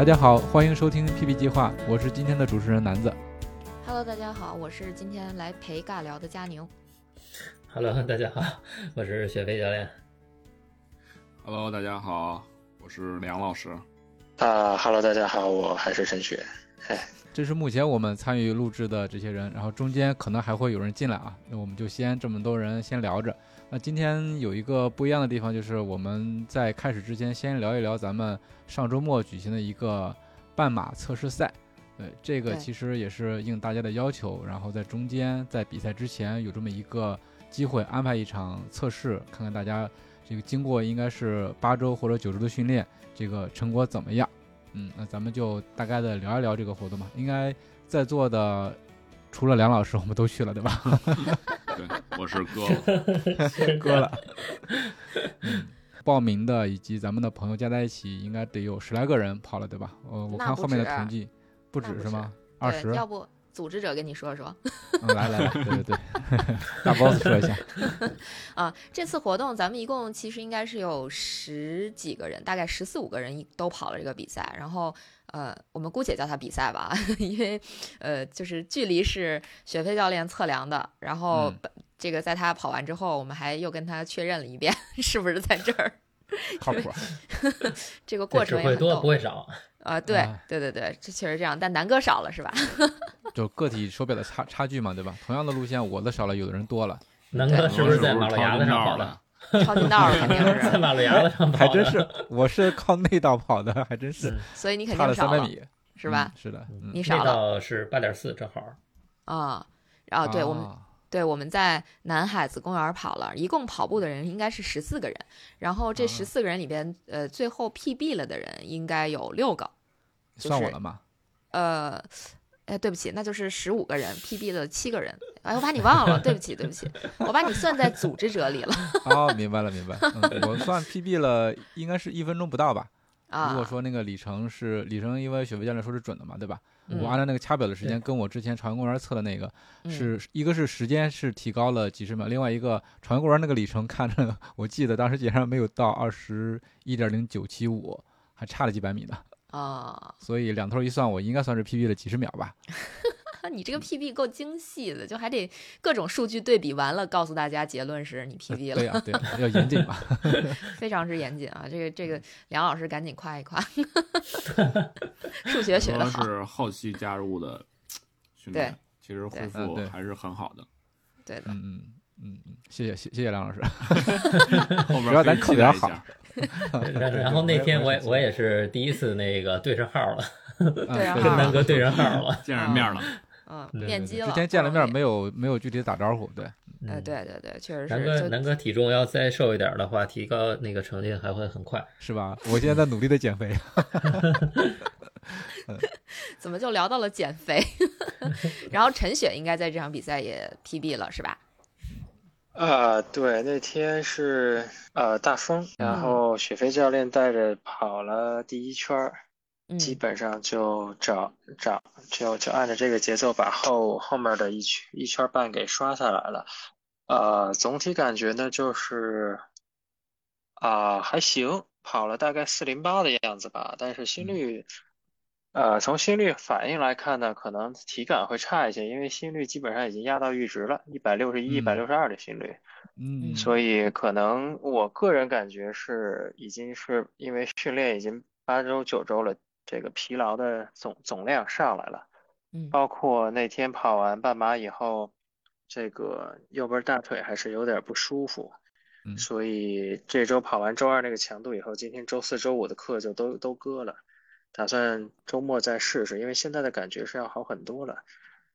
大家好，欢迎收听 PP 计划，我是今天的主持人南子。Hello，大家好，我是今天来陪尬聊的佳宁。Hello，大家好，我是雪飞教练。Hello，大家好，我是梁老师。啊，Hello，大家好，我还是陈雪。哎，这是目前我们参与录制的这些人，然后中间可能还会有人进来啊，那我们就先这么多人先聊着。那今天有一个不一样的地方，就是我们在开始之前先聊一聊咱们上周末举行的一个半马测试赛。对，这个其实也是应大家的要求，然后在中间在比赛之前有这么一个机会安排一场测试，看看大家这个经过应该是八周或者九周的训练，这个成果怎么样？嗯，那咱们就大概的聊一聊这个活动吧。应该在座的除了梁老师，我们都去了，对吧？对我是哥 了，割了。报名的以及咱们的朋友加在一起，应该得有十来个人跑了，对吧？呃，我看后面的统计不止是吗？二十？要不组织者跟你说说？来来来，对对对，大 boss 说一下。啊，这次活动咱们一共其实应该是有十几个人，大概十四五个人都跑了这个比赛，然后。呃，我们姑且叫它比赛吧，因为，呃，就是距离是雪飞教练测量的，然后这个在他跑完之后，我们还又跟他确认了一遍，是不是在这儿？靠谱。这个过程也会多不会少啊？对对对对，这确实这样，但南哥少了是吧？就个体手表的差差距嘛，对吧？同样的路线，我的少了，有的人多了。南哥是不是在马路牙子上跑的？超近道肯定是 在马路牙子上跑，还真是，我是靠内道跑的，还真是。所以你肯定差了三百米，是吧？是的，你少了是八点四，正好。啊，然后对我们，对我们在南海子公园跑了一共跑步的人应该是十四个人，然后这十四个人里边，呃，最后 PB 了的人应该有六个，算我了吗？呃。哎，对不起，那就是十五个人，PB 了七个人。哎，我把你忘了，对不起，对不起，我把你算在组织者里了。哦，明白了，明白。我算 PB 了，应该是一分钟不到吧？啊，如果说那个里程是里程，因为雪飞教练说是准的嘛，对吧？我按照那个掐表的时间，跟我之前朝阳公园测的那个是一个是时间是提高了几十秒，另外一个朝阳公园那个里程看着，我记得当时竟然没有到二十一点零九七五，还差了几百米呢。啊，所以两头一算，我应该算是 PB 了几十秒吧。你这个 PB 够精细的，就还得各种数据对比完了，告诉大家结论是你 PB 了。对呀，对，要严谨嘛，非常之严谨啊。这个这个，梁老师赶紧夸一夸，数学学的好。是后期加入的训练，其实恢复还是很好的。对的，嗯嗯嗯嗯，谢谢谢谢谢梁老师，后边要咱考点好。然后那天我也我也是第一次那个对上号了，跟南哥 对上号了，见上面了，嗯，面基了。之前见了面没有没有具体打招呼，对，哎，对对对，确实是。南哥南哥体重要再瘦一点的话，提高那个成绩还会很快，是吧？我现在在努力的减肥。怎么就聊到了减肥？然后陈雪应该在这场比赛也 PB 了，是吧？啊，对，那天是呃大风，然后雪飞教练带着跑了第一圈儿，基本上就找找就就按照这个节奏把后后面的一圈一圈半给刷下来了，呃，总体感觉呢就是啊还行，跑了大概四零八的样子吧，但是心率。呃，从心率反应来看呢，可能体感会差一些，因为心率基本上已经压到阈值了，一百六十一、一百六十二的心率。嗯，所以可能我个人感觉是已经是因为训练已经八周九周了，这个疲劳的总总量上来了。嗯，包括那天跑完半马以后，这个右边大腿还是有点不舒服。嗯，所以这周跑完周二那个强度以后，今天周四周五的课就都都搁了。打算周末再试试，因为现在的感觉是要好很多了，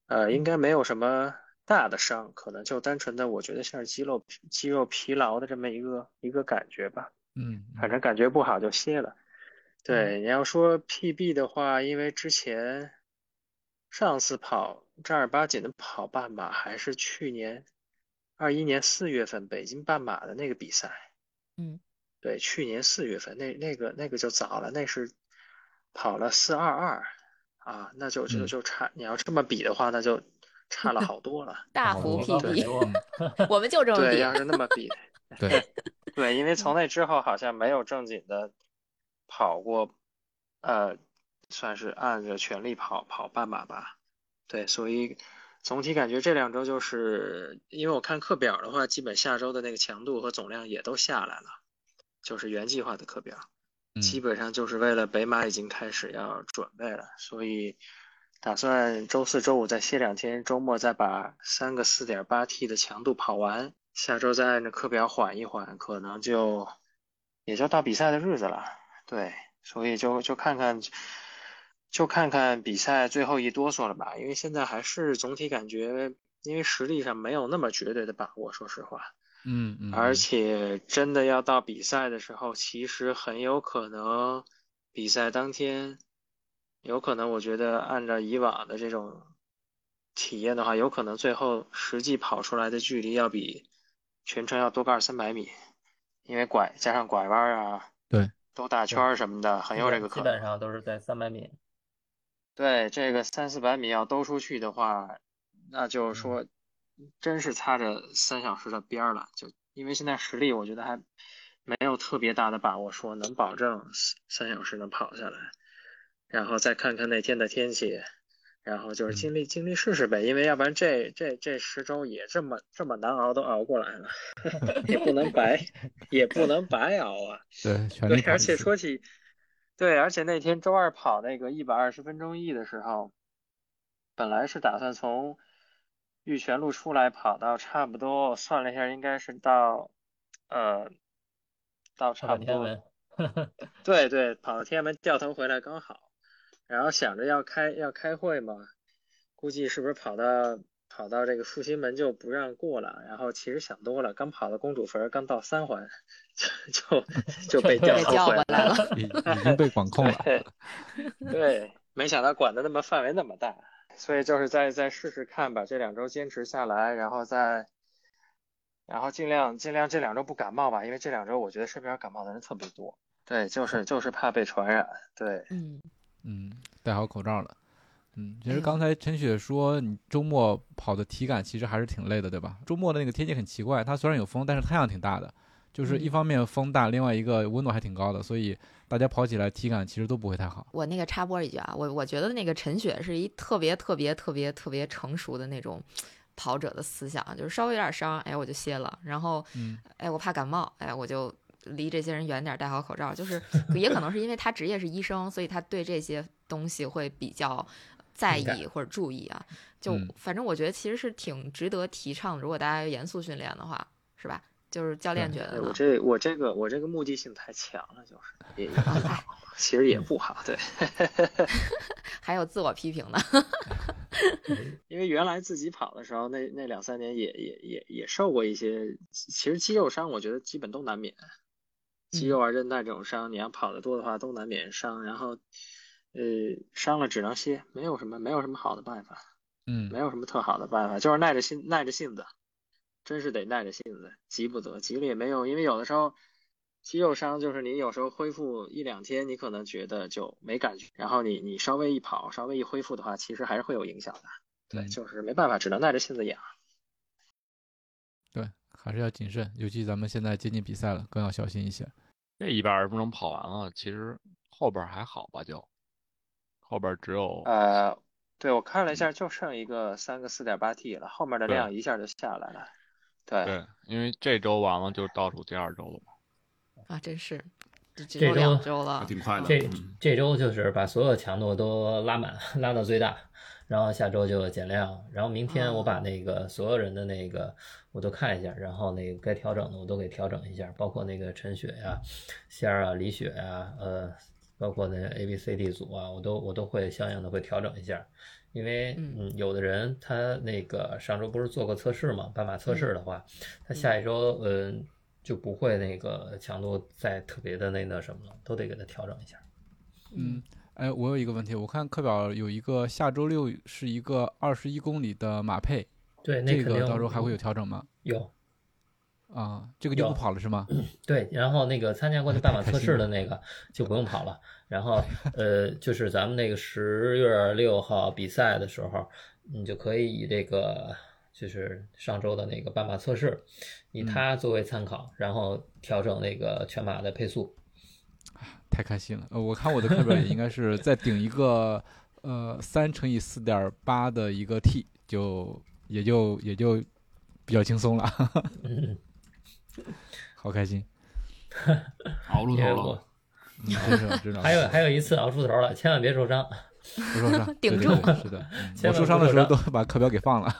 呃，应该没有什么大的伤，可能就单纯的我觉得像是肌肉肌肉疲劳的这么一个一个感觉吧。嗯，反正感觉不好就歇了。对，你要说 PB 的话，因为之前上次跑正儿八经的跑半马还是去年二一年四月份北京半马的那个比赛。嗯，对，去年四月份那那个那个就早了，那是跑了四二二啊，那就就就差。你要这么比的话，那就差了好多了，大幅 PB。我们就这么比。对，要是那么比，对对，因为从那之后好像没有正经的。跑过，呃，算是按着全力跑跑半马吧，对，所以总体感觉这两周就是，因为我看课表的话，基本下周的那个强度和总量也都下来了，就是原计划的课表，基本上就是为了北马已经开始要准备了，所以打算周四周五再歇两天，周末再把三个四点八 T 的强度跑完，下周再按着课表缓一缓，可能就也就到比赛的日子了。对，所以就就看看，就看看比赛最后一哆嗦了吧。因为现在还是总体感觉，因为实力上没有那么绝对的把握，说实话。嗯嗯。而且真的要到比赛的时候，其实很有可能比赛当天，有可能我觉得按照以往的这种体验的话，有可能最后实际跑出来的距离要比全程要多个二三百米，因为拐加上拐弯啊。对。兜大圈什么的，很有这个可能。基本上都是在三百米。对，这个三四百米要兜出去的话，那就是说，真是擦着三小时的边儿了。就因为现在实力，我觉得还没有特别大的把握，说能保证三小时能跑下来。然后再看看那天的天气。然后就是尽力尽力试试呗，因为要不然这这这十周也这么这么难熬都熬过来了，也不能白 也不能白熬啊。对，对，而且说起，对，而且那天周二跑那个一百二十分钟 E 的时候，本来是打算从玉泉路出来跑到差不多，我算了一下，应该是到呃到差不多，对对，跑到天安门掉头回来刚好。然后想着要开要开会嘛，估计是不是跑到跑到这个复兴门就不让过了？然后其实想多了，刚跑到公主坟，刚到三环，就就就被调回来了，已已经被管控了。对，没想到管的那么范围那么大，所以就是再再试试看吧，这两周坚持下来，然后再然后尽量尽量这两周不感冒吧，因为这两周我觉得身边感冒的人特别多。对，就是就是怕被传染。对，嗯。嗯，戴好口罩了。嗯，其实刚才陈雪说你周末跑的体感其实还是挺累的，对吧？周末的那个天气很奇怪，它虽然有风，但是太阳挺大的，就是一方面风大，另外一个温度还挺高的，所以大家跑起来体感其实都不会太好。我那个插播一句啊，我我觉得那个陈雪是一特别特别特别特别成熟的那种跑者的思想，就是稍微有点伤，哎，我就歇了，然后，哎，我怕感冒，哎，我就。离这些人远点，戴好口罩。就是也可能是因为他职业是医生，所以他对这些东西会比较在意或者注意啊。就反正我觉得其实是挺值得提倡的。如果大家严肃训练的话，是吧？就是教练觉得我这我这个我这个目的性太强了，就是也也好其实也不好。对，还有自我批评呢。因为原来自己跑的时候，那那两三年也也也也受过一些，其实肌肉伤，我觉得基本都难免。肌肉啊、韧带这种伤，你要跑得多的话，都难免伤。然后，呃，伤了只能歇，没有什么，没有什么好的办法。嗯，没有什么特好的办法，就是耐着性，耐着性子，真是得耐着性子，急不得，急了也没用。因为有的时候，肌肉伤就是你有时候恢复一两天，你可能觉得就没感觉，然后你你稍微一跑，稍微一恢复的话，其实还是会有影响的。对，就是没办法，只能耐着性子养。对，还是要谨慎，尤其咱们现在接近比赛了，更要小心一些。这一百二十分钟跑完了，其实后边还好吧？就后边只有呃，对我看了一下，就剩一个三个四点八 T 了，后面的量一下就下来了。对对，因为这周完了就倒数第二周了嘛。啊，真是这周两周了，挺快的。这这周就是把所有强度都拉满，拉到最大。然后下周就减量，然后明天我把那个所有人的那个我都看一下，然后那个该调整的我都给调整一下，包括那个陈雪呀、仙儿啊、李雪呀、呃包括那 A、B、C、D 组啊，我都我都会相应的会调整一下，因为嗯，有的人他那个上周不是做过测试嘛，斑马测试的话，他下一周嗯就不会那个强度再特别的那那什么了，都得给他调整一下。嗯，哎，我有一个问题，我看课表有一个下周六是一个二十一公里的马配，对，这个到时候还会有调整吗？有。啊，这个就不跑了是吗？对，然后那个参加过那半马测试的那个就不用跑了。然后呃，就是咱们那个十月六号比赛的时候，你就可以以这个就是上周的那个半马测试，以它作为参考，然后调整那个全马的配速。太开心了！呃，我看我的课表也应该是再顶一个呃三乘以四点八的一个 T，就也就也就比较轻松了。好开心，熬出头了。还有还有一次熬出头了，千万别受伤，不受伤，顶住。是的，我受伤的时候都把课表给放了，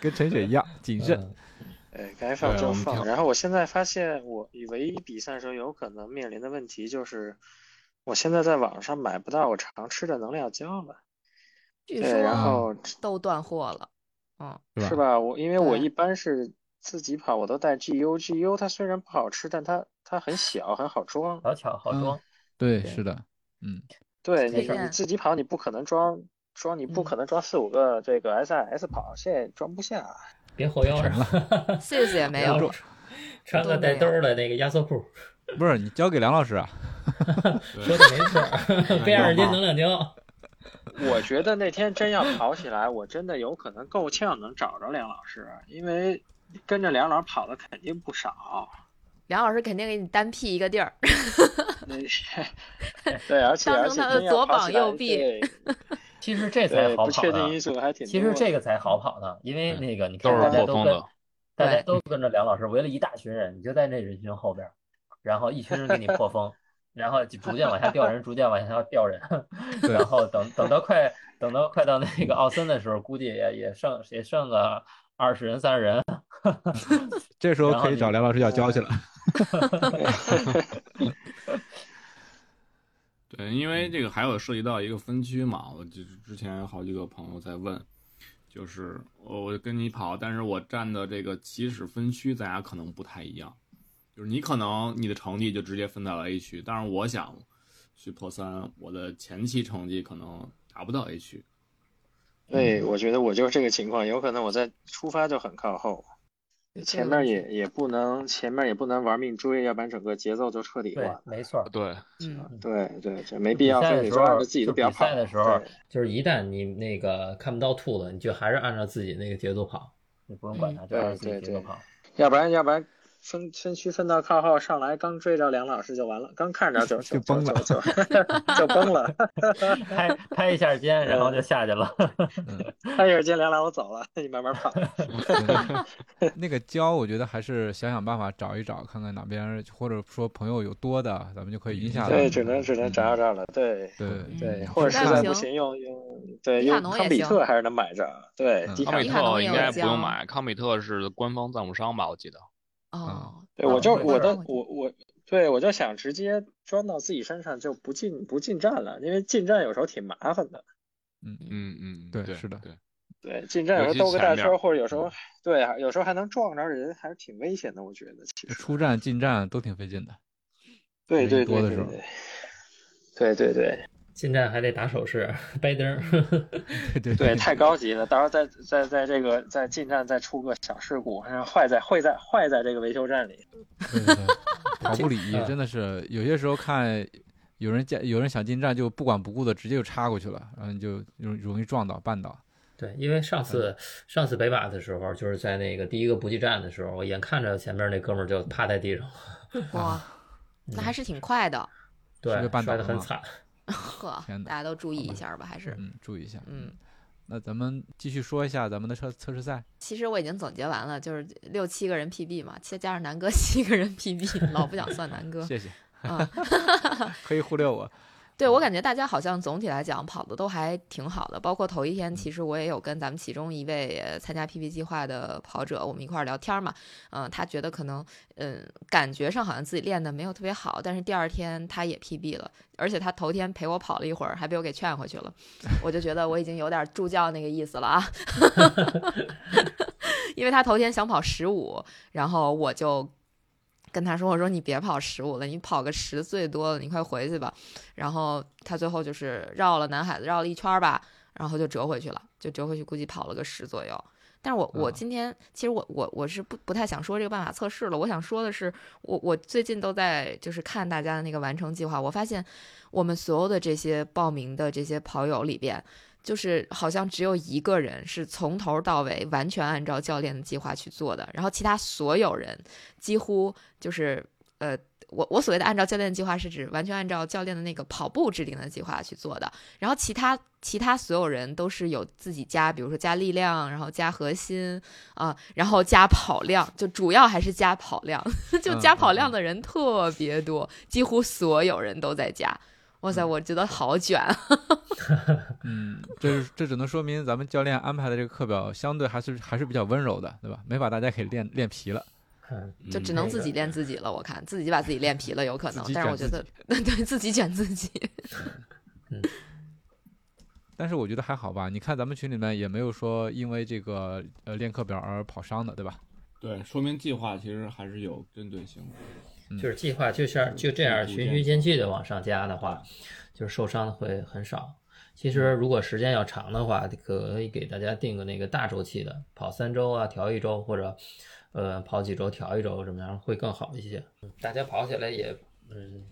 跟陈雪一样谨慎。哎，该放就放。然后我现在发现，我唯一比赛时候有可能面临的问题就是，我现在在网上买不到我常吃的能量胶了。对，然后都断货了，嗯，是吧？我因为我一般是。自己跑我都带 GU，GU 它虽然不好吃，但它它很小，很好装，好巧，好装。对，是的，嗯，对你你自己跑你不可能装装，你不可能装四五个这个 SIS 跑现在装不下。别后腰了 s i 也 没有，穿个带兜的那个压缩裤。不是你交给梁老师啊？说的没错，背二斤能量胶。我觉得那天真要跑起来，我真的有可能够呛能找着梁老师，因为。跟着梁老师跑的肯定不少，梁老师肯定给你单辟一个地儿。对，而且而且他的左膀右臂。其实这才好跑。不确定因素还挺。其实这个才好跑呢，因为那个你看大家都跟大家都跟着梁老师，围了一大群人，你就在那人群后边，然后一群人给你破风，然后逐渐往下掉人，逐渐往下掉人，然后等等到快等到快到那个奥森的时候，估计也也剩也剩个二十人三十人。这时候可以找梁老师要交去了。对，因为这个还有涉及到一个分区嘛，我就之前好几个朋友在问，就是我跟你跑，但是我站的这个起始分区，咱俩可能不太一样。就是你可能你的成绩就直接分到了 A 区，但是我想去破三，我的前期成绩可能达不到 A 区。对，我觉得我就是这个情况，有可能我在出发就很靠后。前面也也不能，前面也不能玩命追，要不然整个节奏就彻底乱。没错，对，嗯，对对，这没必要非得说按照自己的表跑。比赛的时候，就是一旦你那个看不到兔子，你就还是按照自己那个节奏跑，你不用管它，就按照自己节奏跑。要不然，要不然。分分区分到靠后，上来刚追着梁老师就完了，刚看着就就崩了，就就崩了 拍拍一下肩，然后就下去了，拍一下肩，梁老师走了，你慢慢跑。那个胶，我觉得还是想想办法找一找，看看哪边或者说朋友有多的，咱们就可以赢下来。对，只能只能找找了，对对对，或者实在不行用用对用康比特还是能买着，对，康比特应该不用买，康比特是官方赞助商吧，我记得。哦，对，我就我的我我，对我就想直接装到自己身上，就不进不进站了，因为进站有时候挺麻烦的。嗯嗯嗯，对，是的，对对，进站有时候兜个大圈，或者有时候对啊，有时候还能撞着人，还是挺危险的。我觉得其实出站进站都挺费劲的。对对对对对，对对对。进站还得打手势、掰灯，对对对，太高级了。到时候再再在这个在进站再出个小事故，然后坏在坏在坏在这个维修站里。跑步礼仪真的是有些时候看有人进有人想进站就不管不顾的直接就插过去了，然后就容容易撞到绊倒。对，因为上次上次北马的时候，就是在那个第一个补给站的时候，我眼看着前面那哥们儿就趴在地上。哇，那还是挺快的。对，摔得很惨。呵，大家都注意一下吧，还是嗯，注意一下。嗯，那咱们继续说一下咱们的测测试赛。其实我已经总结完了，就是六七个人 PB 嘛，再加上南哥 七个人 PB，老不想算南哥。谢谢啊，可以忽略我。对我感觉大家好像总体来讲跑的都还挺好的，包括头一天，其实我也有跟咱们其中一位参加 PP 计划的跑者，我们一块儿聊天嘛，嗯，他觉得可能，嗯，感觉上好像自己练的没有特别好，但是第二天他也 PB 了，而且他头天陪我跑了一会儿，还被我给劝回去了，我就觉得我已经有点助教那个意思了啊 因为他头天想跑十五，然后我就。跟他说：“我说你别跑十五了，你跑个十最多了，你快回去吧。”然后他最后就是绕了南海子绕了一圈吧，然后就折回去了，就折回去，估计跑了个十左右。但是我我今天其实我我我是不不太想说这个办法测试了，我想说的是，我我最近都在就是看大家的那个完成计划，我发现我们所有的这些报名的这些跑友里边。就是好像只有一个人是从头到尾完全按照教练的计划去做的，然后其他所有人几乎就是呃，我我所谓的按照教练的计划是指完全按照教练的那个跑步制定的计划去做的，然后其他其他所有人都是有自己加，比如说加力量，然后加核心啊，然后加跑量，就主要还是加跑量，就加跑量的人特别多，几乎所有人都在加。哇塞，我觉得好卷。嗯，这这只能说明咱们教练安排的这个课表相对还是还是比较温柔的，对吧？没把大家给练练皮了，就只能自己练自己了。我看自己把自己练皮了，有可能。但是我觉得，对自己卷自己。嗯。但是我觉得还好吧？你看咱们群里面也没有说因为这个呃练课表而跑伤的，对吧？对，说明计划其实还是有针对性的。就是计划就像就这样循序渐进的往上加的话，就是受伤的会很少。其实如果时间要长的话，可以给大家定个那个大周期的，跑三周啊，调一周，或者呃跑几周调一周，怎么样会更好一些？大家跑起来也嗯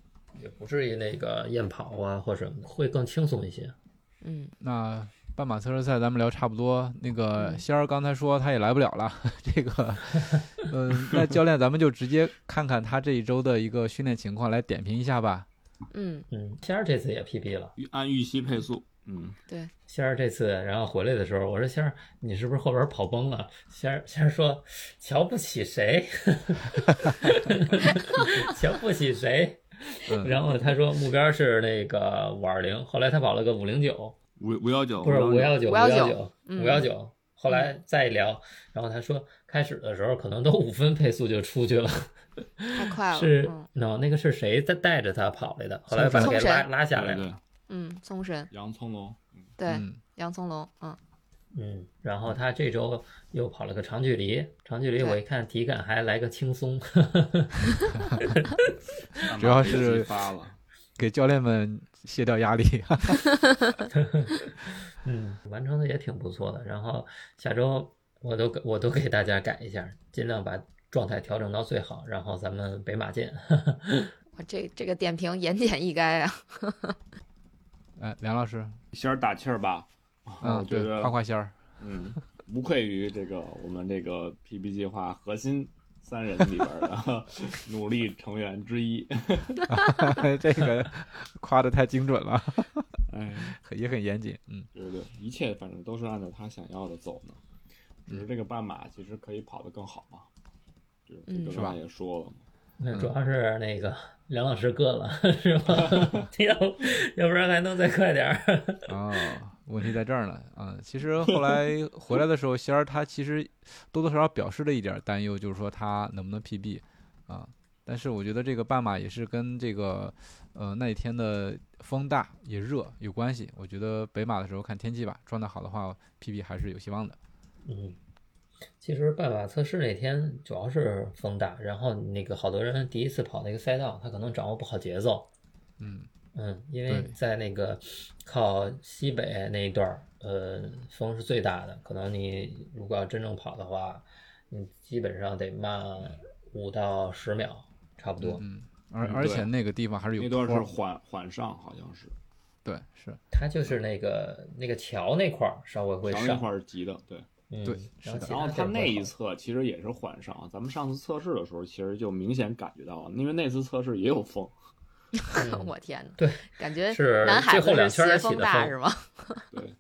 也不至于那个厌跑啊，或者会更轻松一些。嗯，那。半马测试赛咱们聊差不多，那个仙儿刚才说他也来不了了，这个，嗯，那教练咱们就直接看看他这一周的一个训练情况来点评一下吧。嗯嗯，仙儿这次也 PB 了，按预期配速。嗯，对，仙儿这次然后回来的时候，我说仙儿你是不是后边跑崩了？仙儿仙儿说瞧不起谁？瞧不起谁？然后他说目标是那个五二零，后来他跑了个五零九。五五幺九不是五幺九五幺九五幺九，后来再聊，然后他说开始的时候可能都五分配速就出去了，太快了。是喏，那个是谁在带着他跑来的？后来把他给拉拉下来了。嗯，聪神。杨聪龙。对，杨聪龙。嗯嗯，然后他这周又跑了个长距离，长距离我一看体感还来个轻松，主要是发了。给教练们卸掉压力，嗯，完成的也挺不错的。然后下周我都我都给大家改一下，尽量把状态调整到最好。然后咱们北马见。我这这个点评言简意赅啊。哎，梁老师，仙儿打气儿吧。嗯，对，夸夸仙儿。嗯，无愧于这个我们这个 PB 计划核心。三人里边的努力成员之一，这个夸的太精准了，哎，也很严谨，嗯，对对，一切反正都是按照他想要的走呢，只是这个半马其实可以跑得更好嘛，就是刚才也说了嘛，那主要是那个梁老师硌了，是吧？要要不然还能再快点儿哦。问题在这儿呢啊！其实后 来回来的时候，仙儿他其实多多少少表示了一点担忧，就是说他能不能 PB 啊？但是我觉得这个半马也是跟这个呃那一天的风大也热有关系。我觉得北马的时候看天气吧，状态好的话，PB 还是有希望的。嗯，其实半马测试那天主要是风大，然后那个好多人第一次跑那个赛道，他可能掌握不好节奏。嗯。嗯，因为在那个靠西北那一段儿，呃，风是最大的。可能你如果要真正跑的话，你基本上得慢五到十秒，差不多。嗯，而而且那个地方还是有那段是缓缓上，好像是。对，是。它就是那个那个桥那块儿稍微会上。那块儿是急的，对。对，是的。然后它那一侧其实也是缓上，咱们上次测试的时候其实就明显感觉到了，因为那次测试也有风。我天呐！对，感觉是南海最后两圈风大是吗？对，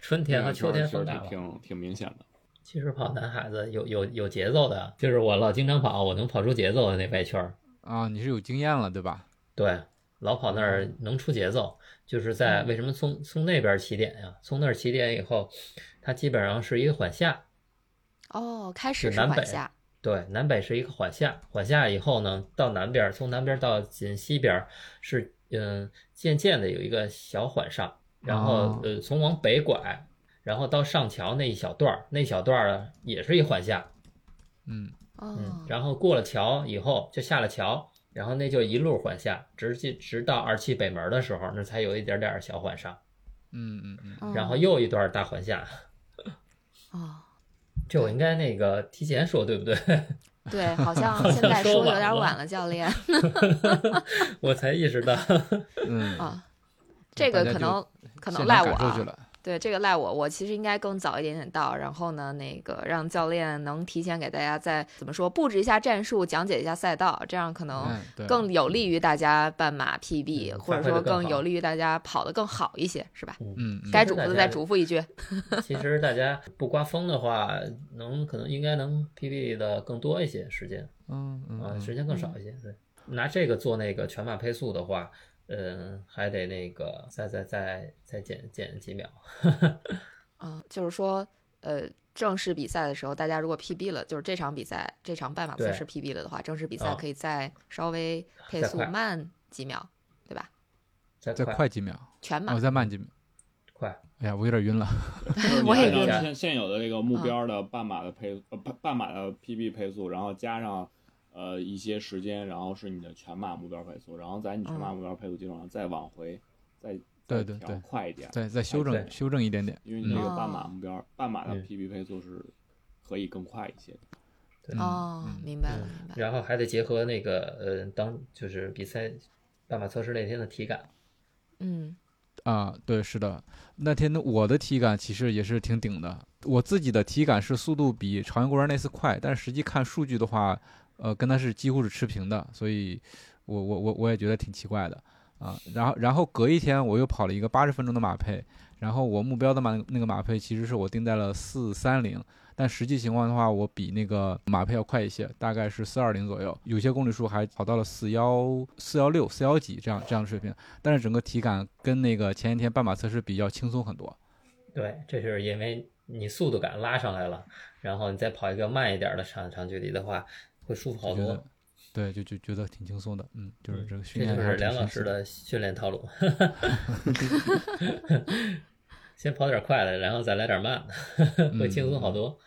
春天和秋天风大挺挺明显的。其实跑男孩子有有有节奏的，就是我老经常跑，我能跑出节奏的那外圈啊。你是有经验了对吧？对，老跑那儿能出节奏。就是在为什么从从那边起点呀？从那儿起点以后，它基本上是一个缓下。哦，开始是缓下。对，南北是一个缓下，缓下以后呢，到南边，从南边到紧西边是嗯，渐渐的有一个小缓上，然后呃，从往北拐，然后到上桥那一小段儿，那小段儿呢也是一缓下。嗯嗯，然后过了桥以后就下了桥，然后那就一路缓下，直接直到二七北门的时候，那才有一点点小缓上。嗯嗯嗯，然后又一段大缓下。哦。这我应该那个提前说对不对？对，好像现在说有点晚了，教练。我才意识到，嗯啊，这个可能可能赖我啊。对这个赖我，我其实应该更早一点点到，然后呢，那个让教练能提前给大家再怎么说布置一下战术，讲解一下赛道，这样可能更有利于大家半马 PB，或者说更有利于大家跑得更好一些，是吧？嗯，该嘱咐的再嘱咐一句。其实大家不刮风的话，能可能应该能 PB 的更多一些时间，嗯嗯，时间更少一些。对，拿这个做那个全马配速的话。嗯，还得那个再再再再减减几秒。啊，就是说，呃，正式比赛的时候，大家如果 PB 了，就是这场比赛这场半马测试 PB 了的话，正式比赛可以再稍微配速慢几秒，对吧？再快几秒，全马我再慢几秒，快。哎呀，我有点晕了。我也晕。现现有的这个目标的半马的配呃半半马的 PB 配速，然后加上。呃，一些时间，然后是你的全马目标配速，然后在你全马目标配速基础上再往回，再对对对快一点，再再修正修正一点点，因为你这个半马目标半马的 PB 配速是可以更快一些的。哦，明白了明白。然后还得结合那个呃，当就是比赛半马测试那天的体感。嗯，啊，对，是的，那天的我的体感其实也是挺顶的，我自己的体感是速度比朝阳公园那次快，但是实际看数据的话。呃，跟他是几乎是持平的，所以，我我我我也觉得挺奇怪的啊。然后然后隔一天我又跑了一个八十分钟的马配，然后我目标的马那个马配其实是我定在了四三零，但实际情况的话，我比那个马配要快一些，大概是四二零左右，有些公里数还跑到了四幺四幺六四幺几这样这样的水平，但是整个体感跟那个前一天半马测试比较轻松很多。对，这是因为你速度感拉上来了，然后你再跑一个慢一点的长长距离的话。会舒服好多，对，就就觉得挺轻松的，嗯，就是这个训练，这就是梁老师的训练套路 先跑点快的，然后再来点慢的，会轻松好多。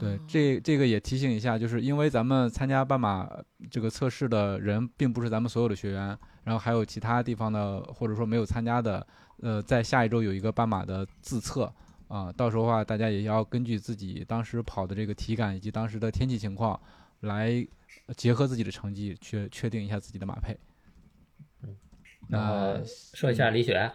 对，这这个也提醒一下，就是因为咱们参加半马这个测试的人，并不是咱们所有的学员，然后还有其他地方的，或者说没有参加的，呃，在下一周有一个半马的自测。啊，到时候的话，大家也要根据自己当时跑的这个体感以及当时的天气情况。来结合自己的成绩，去确定一下自己的马配。嗯，那说一下李雪。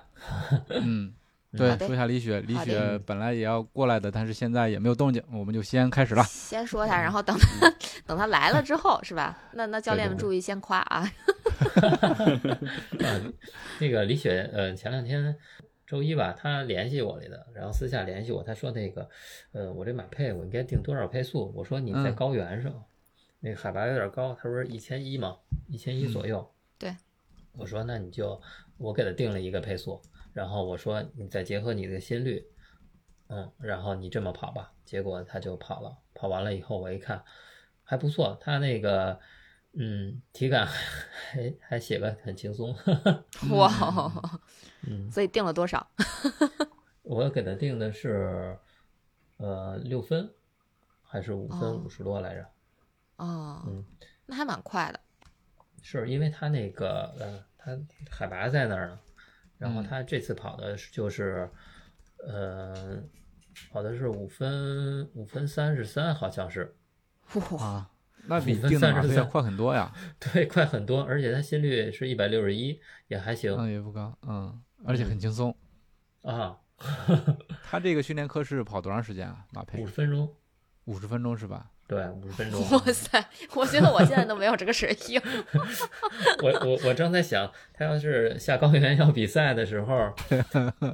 嗯，对，说一下李雪。李雪本来也要过来的，但是现在也没有动静，我们就先开始了。先说一下，然后等他 等他来了之后，是吧？那那教练们注意先夸啊。那个李雪，呃，前两天周一吧，他联系我来的，然后私下联系我，他说那个，呃，我这马配我应该定多少配速？我说你在高原上。那个海拔有点高，他说一千一嘛，一千一左右。对，我说那你就我给他定了一个配速，然后我说你再结合你的心率，嗯，然后你这么跑吧。结果他就跑了，跑完了以后我一看还不错，他那个嗯体感 还还写的很轻松。哇，嗯，所以定了多少？我给他定的是呃六分还是五分五十多来着？哦，嗯，那还蛮快的，是因为他那个呃，他海拔在那儿呢，然后他这次跑的就是，呃，跑的是五分五分三十三，好像是，哇，那比定的马要快很多呀，对，快很多，而且他心率是一百六十一，也还行，嗯，也不高，嗯，而且很轻松，啊，他这个训练课是跑多长时间啊？马配 五十分钟，五十分钟是吧？对，五十分钟。哇塞，我觉得我现在都没有这个水平。我我我正在想，他要是下高原要比赛的时候，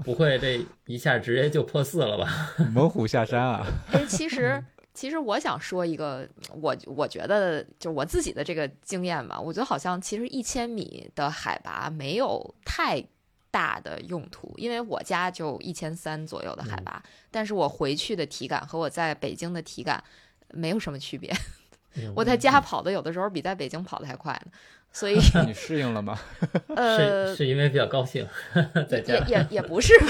不会这一下直接就破四了吧？猛虎下山啊！哎，其实其实我想说一个，我我觉得就我自己的这个经验吧，我觉得好像其实一千米的海拔没有太大的用途，因为我家就一千三左右的海拔，但是我回去的体感和我在北京的体感没有什么区别。我在家跑的有的时候比在北京跑的还快呢，所以 你适应了吗？呃，是是因为比较高兴，在家也也也不是吧，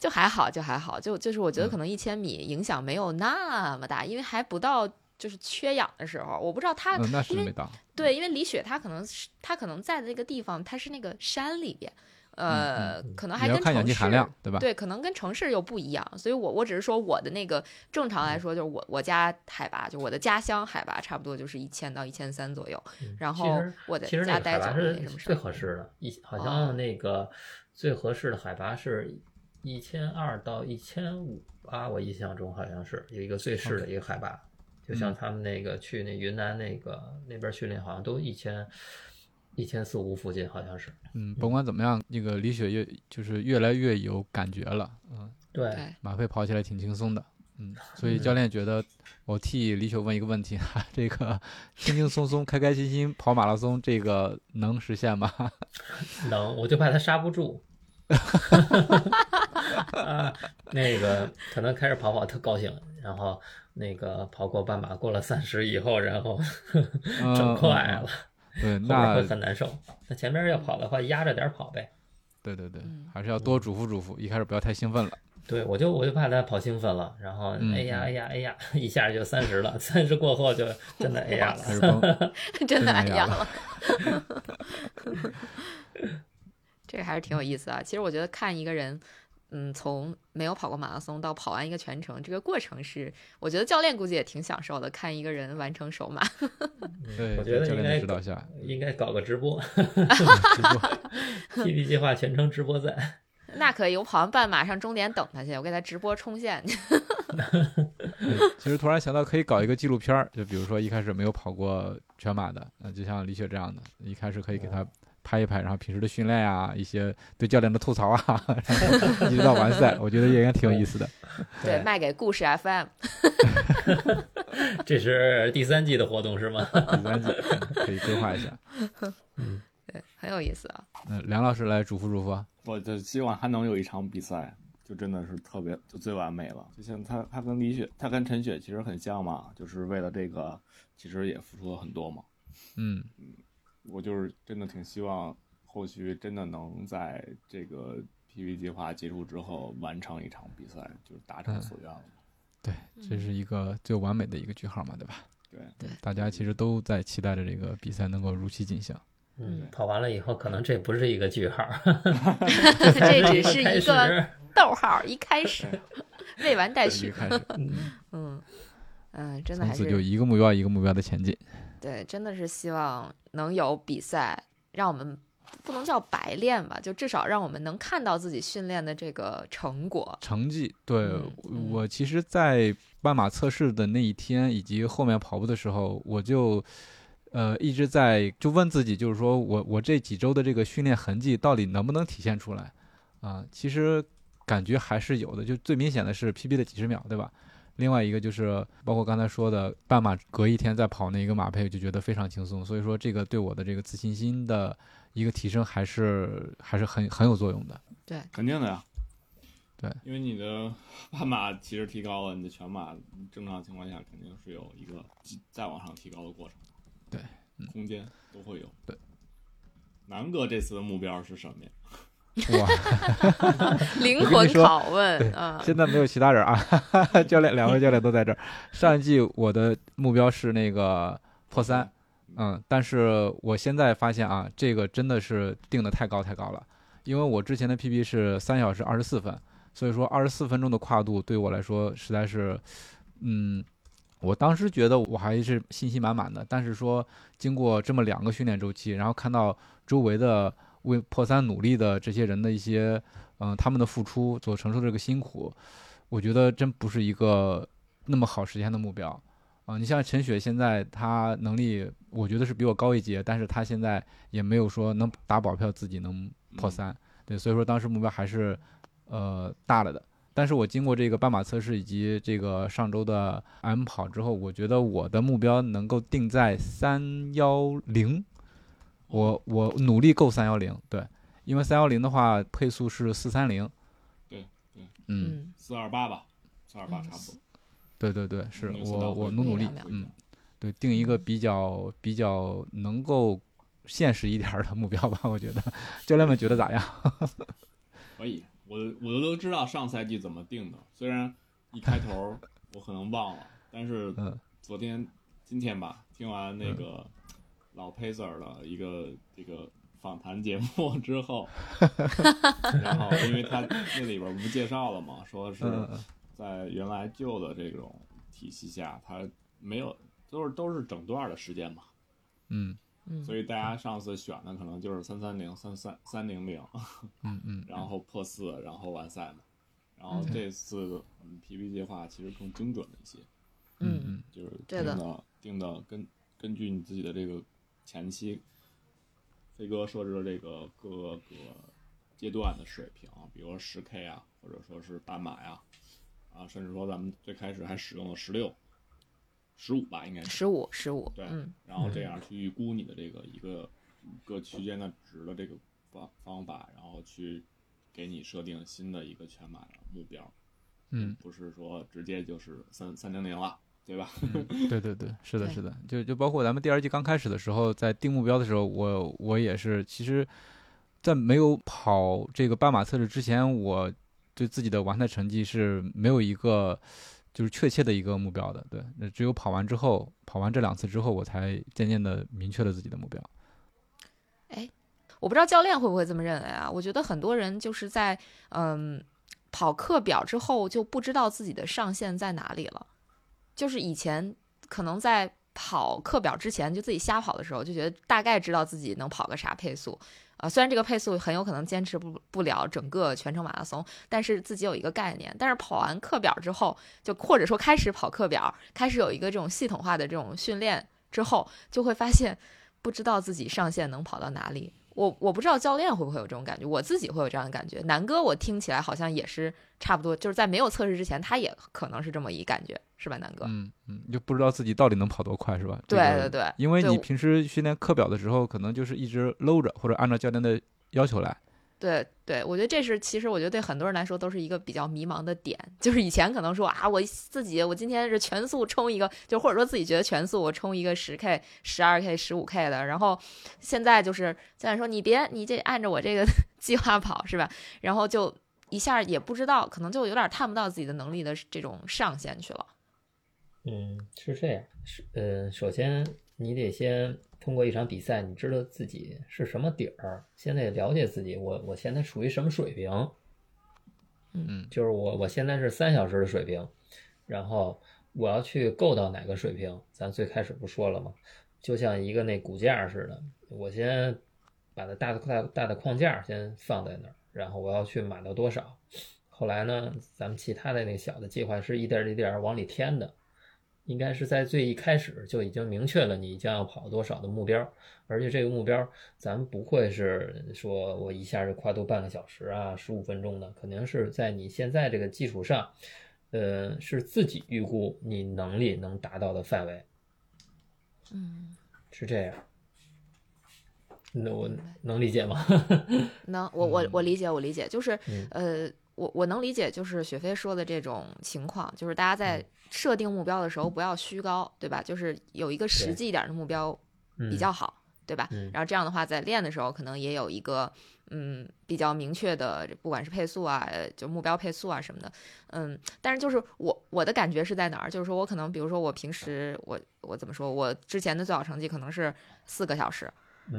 就还好，就还好，就就是我觉得可能一千米影响没有那么大，因为还不到就是缺氧的时候。我不知道他，那是没到。对，因为李雪她可能是他可能在的那个地方，他是那个山里边。呃，可能还跟城市对吧？对，可能跟城市又不一样，所以我我只是说我的那个正常来说，就是我我家海拔，就我的家乡海拔差不多就是一千到一千三左右。然后我的家待久是最合适的，一好像那个最合适的海拔是一千二到一千五吧，我印象中好像是有一个最适的一个海拔，就像他们那个去那云南那个那边训练，好像都一千。一千四五附近好像是，嗯，甭管怎么样，那个李雪越就是越来越有感觉了，嗯，对，马飞跑起来挺轻松的，嗯，所以教练觉得，我替李雪问一个问题哈，这个轻轻松松、开开心心跑马拉松，这个能实现吗？能，我就怕他刹不住，啊，那个可能开始跑跑特高兴，然后那个跑过半马过了三十以后，然后整快了。对，那会很难受。那前面要跑的话，压着点跑呗。对对对，还是要多嘱咐嘱咐，一开始不要太兴奋了。对，我就我就怕他跑兴奋了，然后哎呀哎呀哎呀，一下就三十了，三十过后就真的哎呀了，真的哎呀了。这个还是挺有意思啊。其实我觉得看一个人。嗯，从没有跑过马拉松到跑完一个全程，这个过程是，我觉得教练估计也挺享受的，看一个人完成首马。对，我觉得应该指导下，应该搞个直播，PB 计划全程直播赛。那可以，我跑完半马上终点等他去，我给他直播冲线去。其实突然想到，可以搞一个纪录片儿，就比如说一开始没有跑过全马的，那就像李雪这样的，一开始可以给他。拍一拍，然后平时的训练啊，一些对教练的吐槽啊，一直到完赛，我觉得也应该挺有意思的。对，卖给故事 FM。这是第三季的活动是吗？第三季可以规划一下。嗯，对，很有意思啊。嗯，梁老师来嘱咐嘱咐。我就希望还能有一场比赛，就真的是特别就最完美了。就像他，他跟李雪，他跟陈雪其实很像嘛，就是为了这个，其实也付出了很多嘛。嗯嗯。我就是真的挺希望后续真的能在这个 PV 计划结束之后完成一场比赛，就是达成所愿了。对，这是一个最完美的一个句号嘛，对吧？对对，大家其实都在期待着这个比赛能够如期进行。嗯，跑完了以后，可能这不是一个句号，这只是 一个逗号，一开始 未完待续。嗯嗯，真的还是从此就一个目标一个目标的前进。对，真的是希望能有比赛，让我们不能叫白练吧，就至少让我们能看到自己训练的这个成果、成绩。对我，其实，在半马测试的那一天以及后面跑步的时候，我就呃一直在就问自己，就是说我我这几周的这个训练痕迹到底能不能体现出来啊？其实感觉还是有的，就最明显的是 PB 的几十秒，对吧？另外一个就是，包括刚才说的半马隔一天再跑那一个马配，就觉得非常轻松。所以说，这个对我的这个自信心的一个提升，还是还是很很有作用的。对，肯定的呀。对，因为你的 半马其实提高了，你的全马正常情况下肯定是有一个再往上提高的过程。对，空间都会有。对，南哥这次的目标是什么呀？哇，灵魂拷问啊！现在没有其他人啊，教练两位教练都在这儿。上一季我的目标是那个破三，嗯，但是我现在发现啊，这个真的是定的太高太高了，因为我之前的 PB 是三小时二十四分，所以说二十四分钟的跨度对我来说实在是，嗯，我当时觉得我还是信心满满的，但是说经过这么两个训练周期，然后看到周围的。为破三努力的这些人的一些，嗯，他们的付出所承受的这个辛苦，我觉得真不是一个那么好实现的目标啊！你像陈雪现在她能力，我觉得是比我高一截，但是她现在也没有说能打保票自己能破三，对，所以说当时目标还是呃大了的。但是我经过这个斑马测试以及这个上周的 M 跑之后，我觉得我的目标能够定在三幺零。我我努力够三幺零，对，因为三幺零的话配速是四三零，对对，嗯，四二八吧，四二八差不多。对对对，是我我努努力，嗯，对，定一个比较比较能够现实一点的目标吧，我觉得，教练们觉得咋样？可以，我我都知道上赛季怎么定的，虽然一开头我可能忘了，但是昨天今天吧，听完那个老 Pacer 的一个这个访谈节目 之后，然后因为他那里边不介绍了嘛，说是。在原来旧的这种体系下，他没有都是都是整段的时间嘛，嗯。嗯，所以大家上次选的可能就是三三零、三三三零零，嗯嗯，然后破四，然后完赛嘛，然后这次 PP 计划其实更精准了一些，嗯嗯，就是定的。定的根根据你自己的这个前期飞哥设置的这个各个阶段的水平，比如说十 K 啊，或者说是半马呀。啊，甚至说咱们最开始还使用了十六、十五吧，应该是十五、十五。对，嗯，然后这样去预估你的这个一个各区间的值的这个方方法，然后去给你设定新的一个全马的目标。嗯，不是说直接就是三三零零了，对吧？对对对，是的，是的，就就包括咱们第二季刚开始的时候，在定目标的时候，我我也是，其实，在没有跑这个半马测试之前，我。对自己的完赛成绩是没有一个就是确切的一个目标的，对，那只有跑完之后，跑完这两次之后，我才渐渐的明确了自己的目标。哎，我不知道教练会不会这么认为啊？我觉得很多人就是在嗯跑课表之后就不知道自己的上限在哪里了，就是以前可能在跑课表之前就自己瞎跑的时候，就觉得大概知道自己能跑个啥配速。啊，虽然这个配速很有可能坚持不不了整个全程马拉松，但是自己有一个概念。但是跑完课表之后，就或者说开始跑课表，开始有一个这种系统化的这种训练之后，就会发现不知道自己上限能跑到哪里。我我不知道教练会不会有这种感觉，我自己会有这样的感觉。南哥，我听起来好像也是差不多，就是在没有测试之前，他也可能是这么一感觉，是吧，南哥？嗯嗯，就不知道自己到底能跑多快，是吧？对对对，因为你平时训练课表的时候，可能就是一直搂着，或者按照教练的要求来。对对，我觉得这是其实我觉得对很多人来说都是一个比较迷茫的点，就是以前可能说啊，我自己我今天是全速冲一个，就或者说自己觉得全速我冲一个十 K、十二 K、十五 K 的，然后现在就是教练说你别你这按着我这个 计划跑是吧？然后就一下也不知道，可能就有点探不到自己的能力的这种上限去了。嗯，是这样，是呃，首先你得先。通过一场比赛，你知道自己是什么底儿，现在了解自己，我我现在处于什么水平？嗯，就是我我现在是三小时的水平，然后我要去够到哪个水平？咱最开始不说了吗？就像一个那骨架似的，我先把它大的大大的框架先放在那儿，然后我要去满到多少？后来呢，咱们其他的那小的计划是一点一点往里添的。应该是在最一开始就已经明确了你将要跑多少的目标，而且这个目标咱不会是说我一下就跨度半个小时啊，十五分钟的，肯定是在你现在这个基础上，呃，是自己预估你能力能达到的范围。嗯，是这样。那我能理解吗？能，我我我理解，我理解，就是呃。我我能理解，就是雪飞说的这种情况，就是大家在设定目标的时候不要虚高，对吧？就是有一个实际一点的目标比较好，对吧？然后这样的话，在练的时候可能也有一个嗯比较明确的，不管是配速啊，就目标配速啊什么的，嗯。但是就是我我的感觉是在哪儿？就是说我可能比如说我平时我我怎么说？我之前的最好成绩可能是四个小时，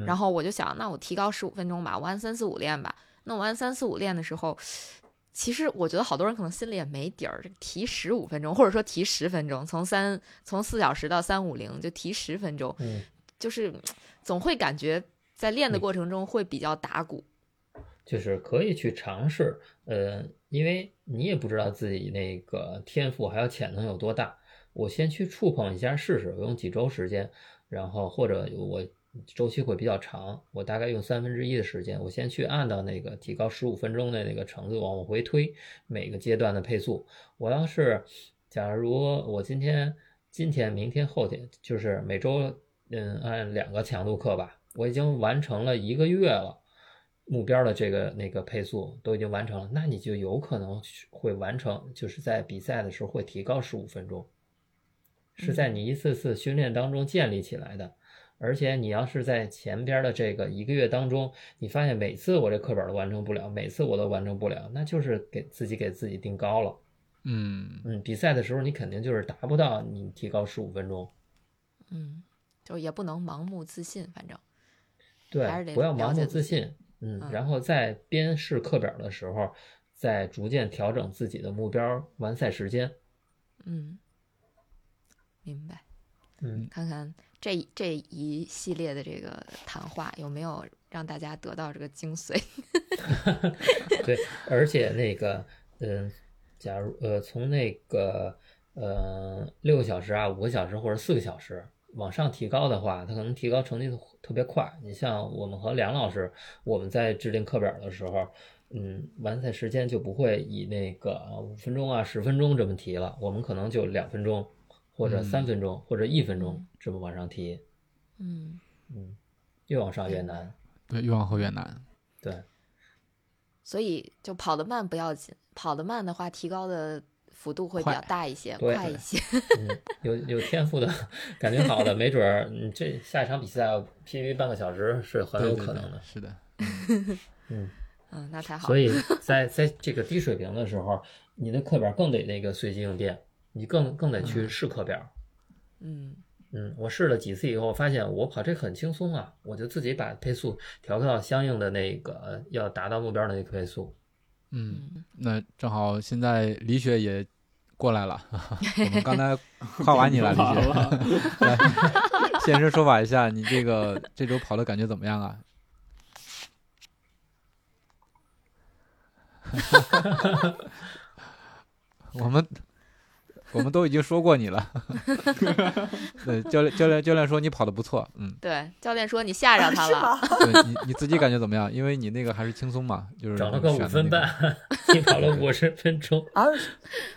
然后我就想，那我提高十五分钟吧，我按三四五练吧。那我按三四五练的时候。其实我觉得好多人可能心里也没底儿，提十五分钟，或者说提十分钟，从三从四小时到三五零就提十分钟，嗯，就是总会感觉在练的过程中会比较打鼓。就是可以去尝试，呃，因为你也不知道自己那个天赋还有潜能有多大，我先去触碰一下试试，我用几周时间，然后或者我。周期会比较长，我大概用三分之一的时间，我先去按到那个提高十五分钟的那个程度往回推每个阶段的配速。我要是假如我今天、今天、明天、后天，就是每周嗯按两个强度课吧，我已经完成了一个月了，目标的这个那个配速都已经完成了，那你就有可能会完成，就是在比赛的时候会提高十五分钟，是在你一次次训练当中建立起来的。而且你要是在前边的这个一个月当中，你发现每次我这课本都完成不了，每次我都完成不了，那就是给自己给自己定高了。嗯嗯，比赛的时候你肯定就是达不到你提高十五分钟。嗯，就也不能盲目自信，反正对，不要盲目自信。嗯，然后在编试课表的时候，再逐渐调整自己的目标完赛时间。嗯，明白。嗯，看看这这一系列的这个谈话有没有让大家得到这个精髓。对，而且那个，嗯，假如呃，从那个呃六个小时啊，五个小时或者四个小时往上提高的话，它可能提高成绩特别快。你像我们和梁老师，我们在制定课表的时候，嗯，完赛时间就不会以那个五分钟啊、十分钟这么提了，我们可能就两分钟。或者三分钟，或者一分钟，这么往上提，嗯嗯，越往上越难，对，越往后越难，对，所以就跑得慢不要紧，跑得慢的话，提高的幅度会比较大一些，快一些。嗯，有有天赋的感觉好的，没准儿你这下一场比赛 PB 半个小时是很有可能的，是的，嗯嗯，那才好。所以 在在这个低水平的时候，你的课表更得那个随机应变。你更更得去试课表，嗯嗯，我试了几次以后，发现我跑这很轻松啊，我就自己把配速调到相应的那个要达到目标的那个配速。嗯，那正好现在李雪也过来了，我们刚才 夸完你了，李雪，来现身说法一下，你这个这周跑的感觉怎么样啊？我们。我们都已经说过你了，对教练教练教练说你跑的不错，嗯，对教练说你吓着他了，对你你自己感觉怎么样？因为你那个还是轻松嘛，就是找了个五分半，你跑了五十分钟啊，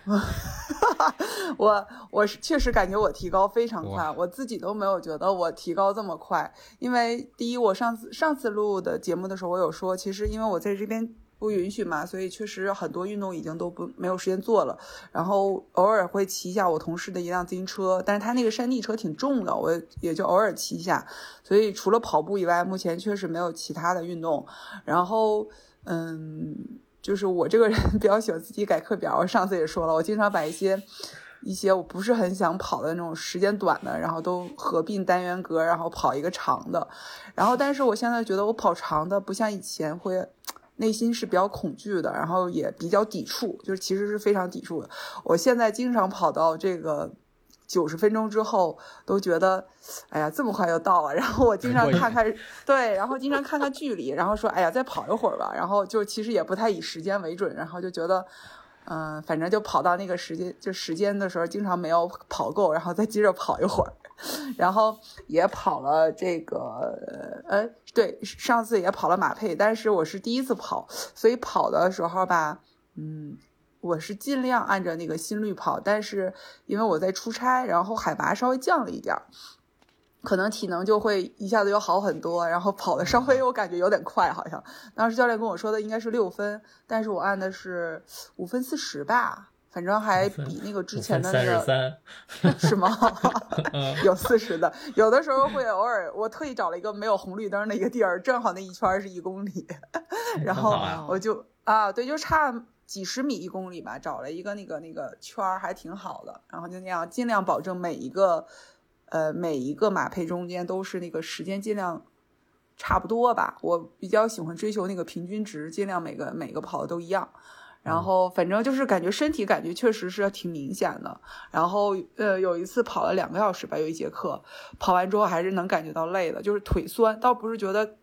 我我是确实感觉我提高非常快，我自己都没有觉得我提高这么快，因为第一我上次上次录的节目的时候我有说，其实因为我在这边。不允许嘛，所以确实很多运动已经都不没有时间做了。然后偶尔会骑一下我同事的一辆自行车，但是他那个山地车挺重的，我也就偶尔骑一下。所以除了跑步以外，目前确实没有其他的运动。然后，嗯，就是我这个人 比较喜欢自己改课表。我上次也说了，我经常把一些一些我不是很想跑的那种时间短的，然后都合并单元格，然后跑一个长的。然后，但是我现在觉得我跑长的不像以前会。内心是比较恐惧的，然后也比较抵触，就是其实是非常抵触的。我现在经常跑到这个九十分钟之后，都觉得，哎呀，这么快就到了。然后我经常看看，对，然后经常看看距离，然后说，哎呀，再跑一会儿吧。然后就其实也不太以时间为准，然后就觉得，嗯，反正就跑到那个时间，就时间的时候，经常没有跑够，然后再接着跑一会儿。然后也跑了这个，呃，对，上次也跑了马配，但是我是第一次跑，所以跑的时候吧，嗯，我是尽量按照那个心率跑，但是因为我在出差，然后海拔稍微降了一点儿，可能体能就会一下子又好很多，然后跑的稍微我感觉有点快，好像当时教练跟我说的应该是六分，但是我按的是五分四十吧。反正还比那个之前的那个 是吗？有四十的，有的时候会偶尔，我特意找了一个没有红绿灯的一个地儿，正好那一圈是一公里，然后我就啊，对，就差几十米一公里吧，找了一个那个那个圈儿还挺好的，然后就那样尽量保证每一个呃每一个马配中间都是那个时间尽量差不多吧，我比较喜欢追求那个平均值，尽量每个每个跑的都一样。然后反正就是感觉身体感觉确实是挺明显的。然后呃有一次跑了两个小时吧，有一节课跑完之后还是能感觉到累的，就是腿酸，倒不是觉得，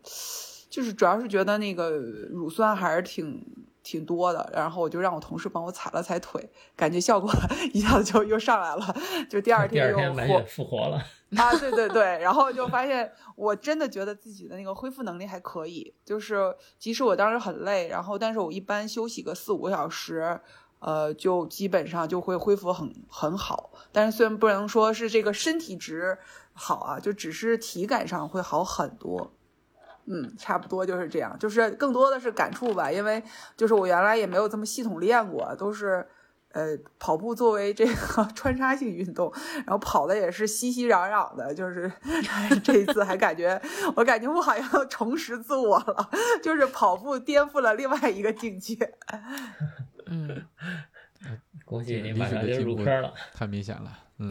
就是主要是觉得那个乳酸还是挺挺多的。然后我就让我同事帮我踩了踩腿，感觉效果 一下子就又上来了，就第二 天又活复活了。啊，对对对，然后就发现我真的觉得自己的那个恢复能力还可以，就是即使我当时很累，然后但是我一般休息个四五个小时，呃，就基本上就会恢复很很好。但是虽然不能说是这个身体值好啊，就只是体感上会好很多。嗯，差不多就是这样，就是更多的是感触吧，因为就是我原来也没有这么系统练过，都是。呃，跑步作为这个 穿插性运动，然后跑的也是熙熙攘攘的，就是 这一次还感觉，我感觉我好像重拾自我了，就是跑步颠覆了另外一个境界。嗯，恭喜你马上就入坑了，太明显了，嗯。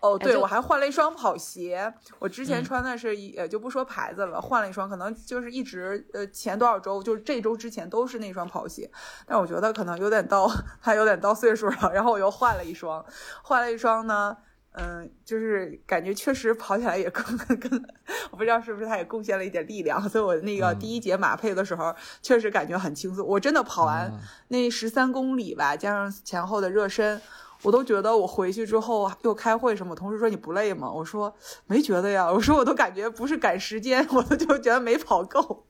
哦，对，我还换了一双跑鞋。我之前穿的是一，呃，就不说牌子了，换了一双，可能就是一直，呃，前多少周，就是这周之前都是那双跑鞋。但我觉得可能有点到，还有点到岁数了，然后我又换了一双，换了一双呢，嗯，就是感觉确实跑起来也更 更，我不知道是不是它也贡献了一点力量，所以我那个第一节马配的时候，确实感觉很轻松。我真的跑完那十三公里吧，加上前后的热身。我都觉得我回去之后又开会什么，同事说你不累吗？我说没觉得呀。我说我都感觉不是赶时间，我都就觉得没跑够。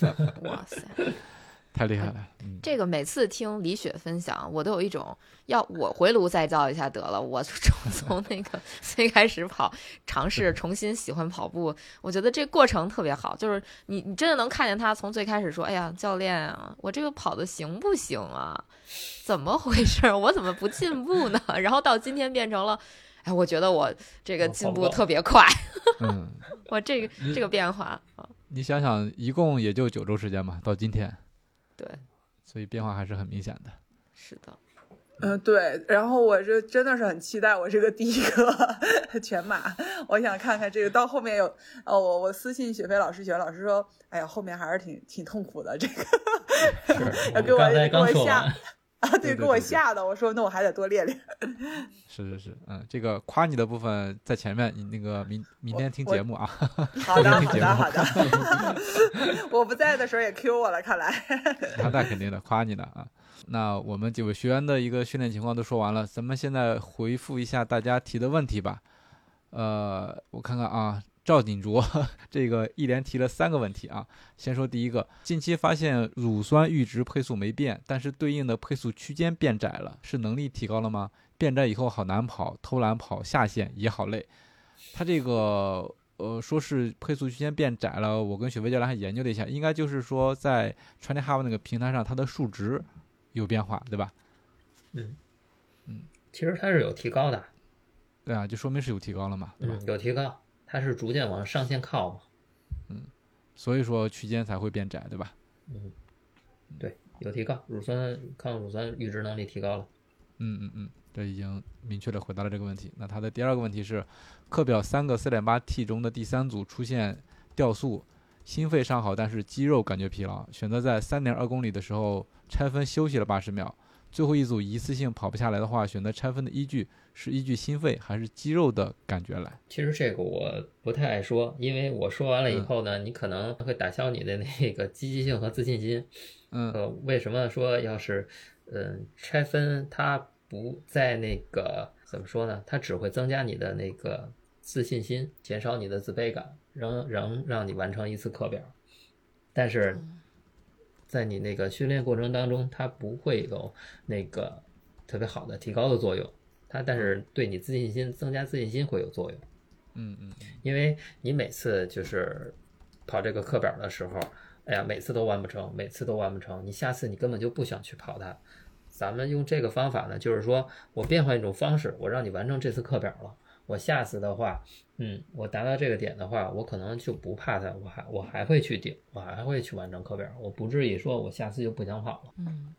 哇塞！太厉害了！这个每次听李雪分享，我都有一种要我回炉再造一下得了。我从 从那个 最开始跑，尝试重新喜欢跑步，我觉得这过程特别好。就是你你真的能看见他从最开始说：“哎呀，教练啊，我这个跑的行不行啊？怎么回事？我怎么不进步呢？” 然后到今天变成了：“哎，我觉得我这个进步特别快。”嗯，我这个这个变化啊，你想想，一共也就九周时间嘛，到今天。对，所以变化还是很明显的。是的，嗯，对。然后我就真的是很期待我这个第一个 全马，我想看看这个到后面有哦，我我私信雪飞老师，雪飞老师说，哎呀，后面还是挺挺痛苦的，这个 要给我给我下。啊，对，给我吓的，我说那我还得多练练。是是是，嗯，这个夸你的部分在前面，你那个明明天听节目啊。好的 好的好的。我不在的时候也 Q 我了，看来。那肯定的，夸你的啊。那我们几位学员的一个训练情况都说完了，咱们现在回复一下大家提的问题吧。呃，我看看啊。赵锦卓，这个一连提了三个问题啊。先说第一个，近期发现乳酸阈值配速没变，但是对应的配速区间变窄了，是能力提高了吗？变窄以后好难跑，偷懒跑下线也好累。他这个呃说是配速区间变窄了，我跟雪飞教练还研究了一下，应该就是说在 Training Hub 那个平台上，它的数值有变化，对吧？嗯嗯，其实它是有提高的。对啊，就说明是有提高了嘛，对吧？有提高。它是逐渐往上限靠嘛，嗯，所以说区间才会变窄，对吧？嗯，对，有提高，乳酸抗乳酸阈值能力提高了。嗯嗯嗯，这已经明确的回答了这个问题。那它的第二个问题是，课表三个四点八 T 中的第三组出现掉速，心肺尚好，但是肌肉感觉疲劳，选择在三点二公里的时候拆分休息了八十秒。最后一组一次性跑不下来的话，选择拆分的依据是依据心肺还是肌肉的感觉来？其实这个我不太爱说，因为我说完了以后呢，你可能会打消你的那个积极性和自信心。嗯，呃，为什么说要是，嗯，拆分它不在那个怎么说呢？它只会增加你的那个自信心，减少你的自卑感，仍仍让你完成一次课表，但是。在你那个训练过程当中，它不会有那个特别好的提高的作用，它但是对你自信心增加自信心会有作用。嗯嗯，因为你每次就是跑这个课表的时候，哎呀，每次都完不成，每次都完不成，你下次你根本就不想去跑它。咱们用这个方法呢，就是说我变换一种方式，我让你完成这次课表了。我下次的话，嗯，我达到这个点的话，我可能就不怕它，我还我还会去顶，我还会去完成课表，我不至于说我下次就不想跑了。嗯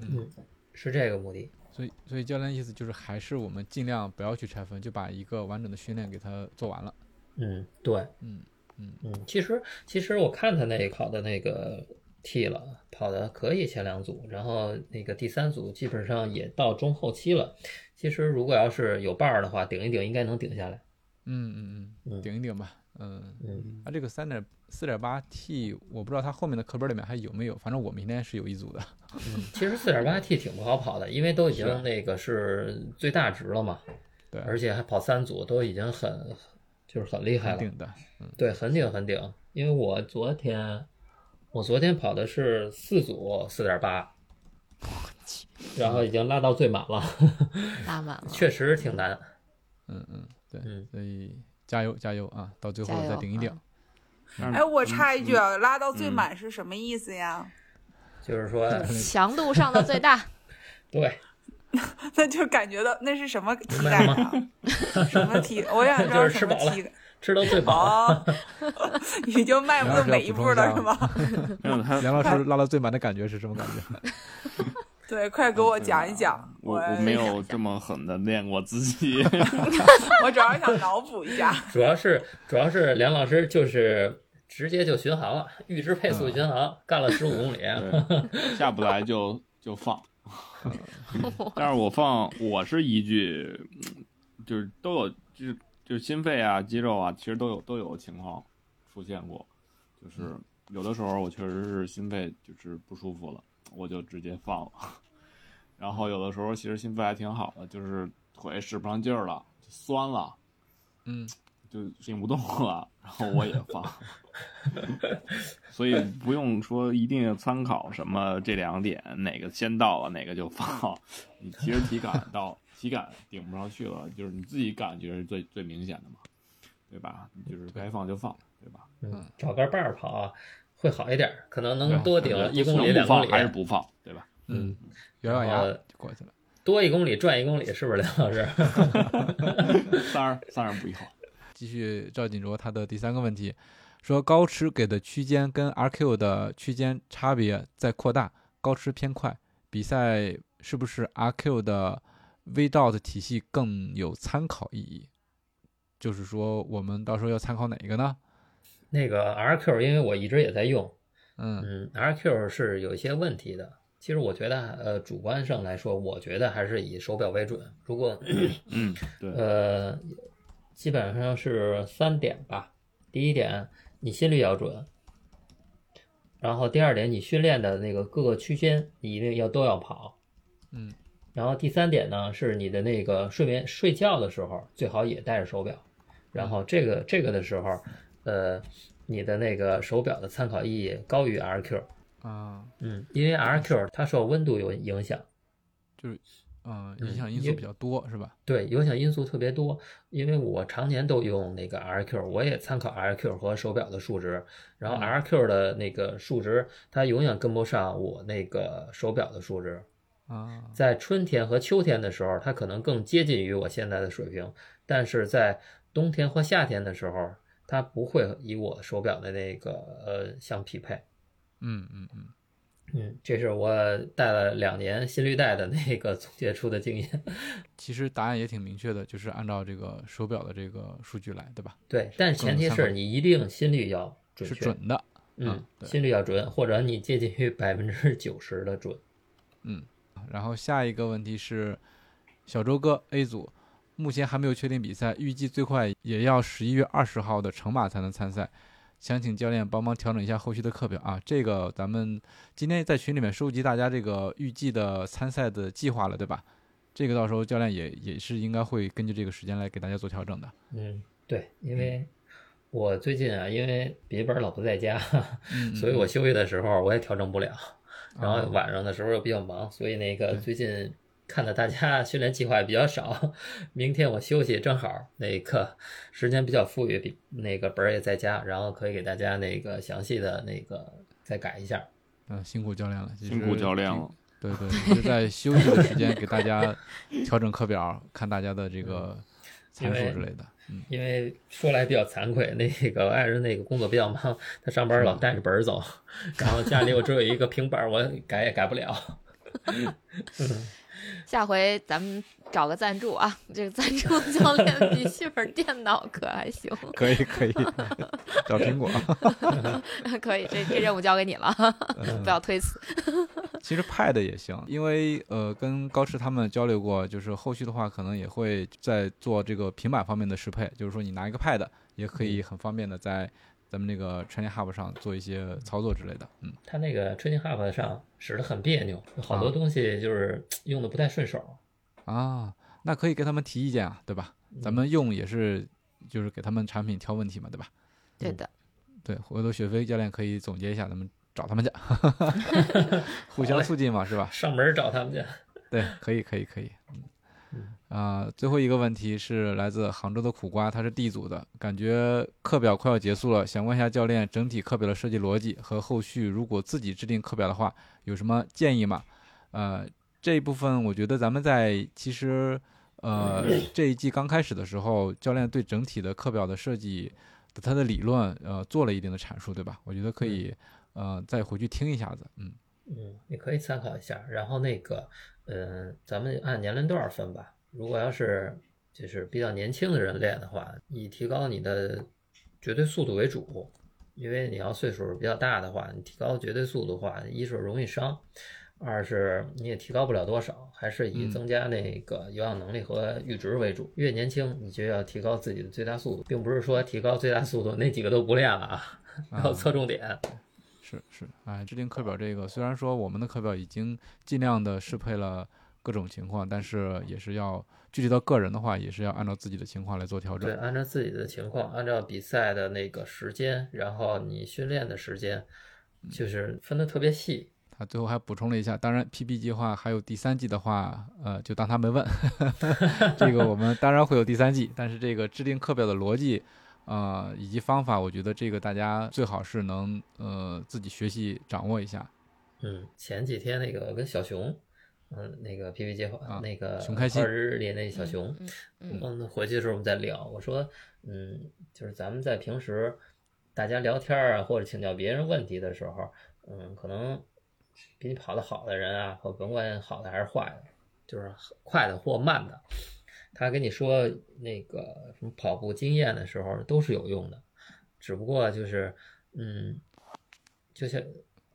嗯，是这个目的。所以所以教练意思就是，还是我们尽量不要去拆分，就把一个完整的训练给他做完了。嗯，对，嗯嗯嗯，其实其实我看他那考的那个 T 了，跑的可以前两组，然后那个第三组基本上也到中后期了。其实，如果要是有伴儿的话，顶一顶应该能顶下来。嗯嗯嗯，顶一顶吧。嗯嗯。啊，这个三点四点八 T，我不知道它后面的课本里面还有没有。反正我明天是有一组的。嗯，其实四点八 T 挺不好跑的，因为都已经那个是最大值了嘛。对。而且还跑三组，都已经很就是很厉害了。顶的。嗯。对，很顶很顶。因为我昨天我昨天跑的是四组四点八。然后已经拉到最满了，拉满了，确实挺难。嗯嗯，对，所以加油加油啊！到最后再顶一顶。哎，我插一句啊，拉到最满是什么意思呀？就是说强度上到最大。对，那就感觉到那是什么体感啊？什么体？我想知道什么体感。吃到最饱，你就迈步每一步了，是吗？梁老师拉到最满的感觉是什么感觉？对，快给我讲一讲。我我没有这么狠的练过自己，我主要想脑补一下。主要是主要是梁老师就是直接就巡航了，预知配速巡航，干了十五公里，下不来就就放。但是我放我是一句，就是都有就是。就是心肺啊、肌肉啊，其实都有都有情况出现过，就是有的时候我确实是心肺就是不舒服了，我就直接放了。然后有的时候其实心肺还挺好的，就是腿使不上劲儿了，酸了，嗯，就顶不动了，然后我也放。所以不用说一定要参考什么这两点哪个先到了哪个就放，你其实体感到。体感顶不上去了，就是你自己感觉是最最明显的嘛，对吧？就是该放就放，对吧？嗯，找根伴儿跑会好一点，可能能多顶一公里、两公里，还是不放，对吧？嗯，咬咬牙就过去了，多一公里转一公里，是不是梁老师？当然，当然不要。继续赵锦卓他的第三个问题，说高驰给的区间跟 RQ 的区间差别在扩大，高驰偏快，比赛是不是 RQ 的？VDOT 体系更有参考意义，就是说我们到时候要参考哪一个呢？那个 RQ，因为我一直也在用，嗯嗯，RQ 是有一些问题的。其实我觉得，呃，主观上来说，我觉得还是以手表为准。如果，嗯，对，呃，基本上是三点吧。第一点，你心率要准；然后第二点，你训练的那个各个区间，你一定要都要跑，嗯。然后第三点呢，是你的那个睡眠睡觉的时候最好也带着手表。然后这个这个的时候，呃，你的那个手表的参考意义高于 RQ 啊，嗯，因为 RQ 它受温度有影响，就是嗯，影响因素比较多是吧？对，影响因素特别多。因为我常年都用那个 RQ，我也参考 RQ 和手表的数值，然后 RQ 的那个数值它永远跟不上我那个手表的数值。啊，在春天和秋天的时候，它可能更接近于我现在的水平，但是在冬天或夏天的时候，它不会以我手表的那个呃相匹配。嗯嗯嗯嗯，这是我戴了两年心率带的那个总结出的经验。其实答案也挺明确的，就是按照这个手表的这个数据来，对吧？对，但前提是你一定心率要准确，是准的。嗯，心率要准，或者你接近于百分之九十的准。嗯。然后下一个问题是，小周哥 A 组目前还没有确定比赛，预计最快也要十一月二十号的成马才能参赛，想请教练帮忙调整一下后续的课表啊。这个咱们今天在群里面收集大家这个预计的参赛的计划了，对吧？这个到时候教练也也是应该会根据这个时间来给大家做调整的。嗯，对，因为我最近啊，因为笔记本老不在家，所以我休息的时候我也调整不了。然后晚上的时候又比较忙，所以那个最近看到大家训练计划也比较少。明天我休息正好，那个时间比较富裕，比那个本儿也在家，然后可以给大家那个详细的那个再改一下。嗯，辛苦教练了，辛苦教练了。对对，就在休息的时间给大家调整课表，看大家的这个参数之类的。因为说来比较惭愧，那个爱人那个工作比较忙，他上班老带着本儿走，然后家里我只有一个平板，我改也改不了。下回咱们找个赞助啊，这个赞助 教练笔记本电脑可还行？可以可 以，找苹果。可以，这这任务交给你了，不要推辞。其实 Pad 也行，因为呃跟高驰他们交流过，就是后续的话可能也会在做这个平板方面的适配，就是说你拿一个 Pad 也可以很方便的在咱们那个 Training Hub 上做一些操作之类的。嗯，它那个 Training Hub 上使得很别扭，好多东西就是用的不太顺手。啊，那可以给他们提意见啊，对吧？咱们用也是就是给他们产品挑问题嘛，对吧？对的。对，回头雪飞教练可以总结一下，咱们。找他们去，互相促进嘛，是吧？上门找他们去。对，可以，可以，可以。啊，最后一个问题是来自杭州的苦瓜，他是 D 组的，感觉课表快要结束了，想问一下教练，整体课表的设计逻辑和后续如果自己制定课表的话，有什么建议吗？呃，这一部分我觉得咱们在其实呃这一季刚开始的时候，教练对整体的课表的设计的他的理论呃做了一定的阐述，对吧？我觉得可以呃再回去听一下子，嗯嗯，你可以参考一下，然后那个嗯，咱们按年龄段分吧。如果要是就是比较年轻的人练的话，以提高你的绝对速度为主，因为你要岁数比较大的话，你提高绝对速度的话，一是容易伤，二是你也提高不了多少，还是以增加那个有氧能力和阈值为主。越年轻你就要提高自己的最大速度，并不是说提高最大速度那几个都不练了啊，要侧重点。是是，哎，制定课表这个，虽然说我们的课表已经尽量的适配了。各种情况，但是也是要具体到个人的话，也是要按照自己的情况来做调整。对，按照自己的情况，按照比赛的那个时间，然后你训练的时间，就是分的特别细。他最后还补充了一下，当然 PB 计划还有第三季的话，呃，就当他没问。这个我们当然会有第三季，但是这个制定课表的逻辑，呃，以及方法，我觉得这个大家最好是能呃自己学习掌握一下。嗯，前几天那个跟小熊。嗯，那个 P P 计划，那个熊开心日里那小熊，嗯，回去的时候我们再聊，我说，嗯，就是咱们在平时大家聊天啊，或者请教别人问题的时候，嗯，可能比你跑得好的人啊，或甭管好的还是坏的，就是快的或慢的，他跟你说那个什么跑步经验的时候都是有用的，只不过就是，嗯，就像。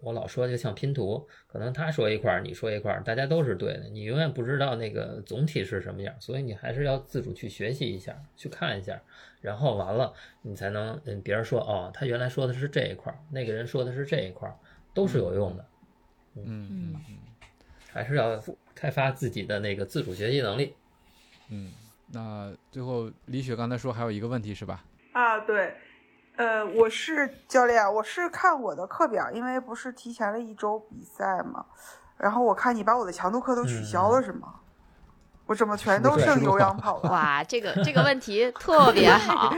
我老说就像拼图，可能他说一块儿，你说一块儿，大家都是对的，你永远不知道那个总体是什么样，所以你还是要自主去学习一下，去看一下，然后完了你才能嗯，别人说哦，他原来说的是这一块儿，那个人说的是这一块儿，都是有用的。嗯嗯嗯，还是要开发自己的那个自主学习能力。嗯，那最后李雪刚才说还有一个问题是吧？啊，对。呃，我是教练，我是看我的课表，因为不是提前了一周比赛嘛，然后我看你把我的强度课都取消了，是吗？我怎么全都剩有氧跑了？哇，这个这个问题特别好。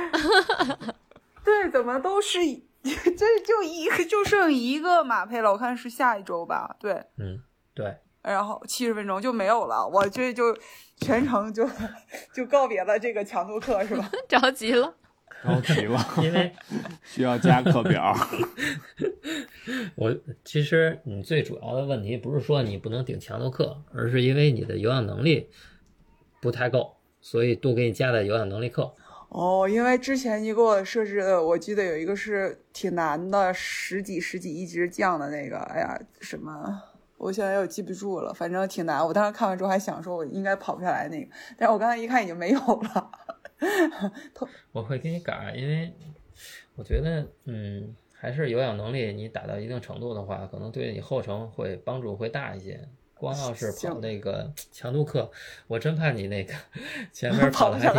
对，怎么都是 这就一就剩一个马配了？我看是下一周吧？对，嗯，对。然后七十分钟就没有了，我这就全程就就告别了这个强度课，是吧？着急了。着急了，因为 需要加课表。我其实你最主要的问题不是说你不能顶强度课，而是因为你的有氧能力不太够，所以多给你加点有氧能力课。哦，因为之前你给我设置的，我记得有一个是挺难的，十几十几一直降的那个，哎呀，什么？我现在又记不住了，反正挺难。我当时看完之后还想说，我应该跑不下来那个，但是我刚才一看已经没有了。我会给你改，因为我觉得，嗯，还是有氧能力，你打到一定程度的话，可能对你后程会帮助会大一些。光要是跑那个强度课，我真怕你那个前面跑的还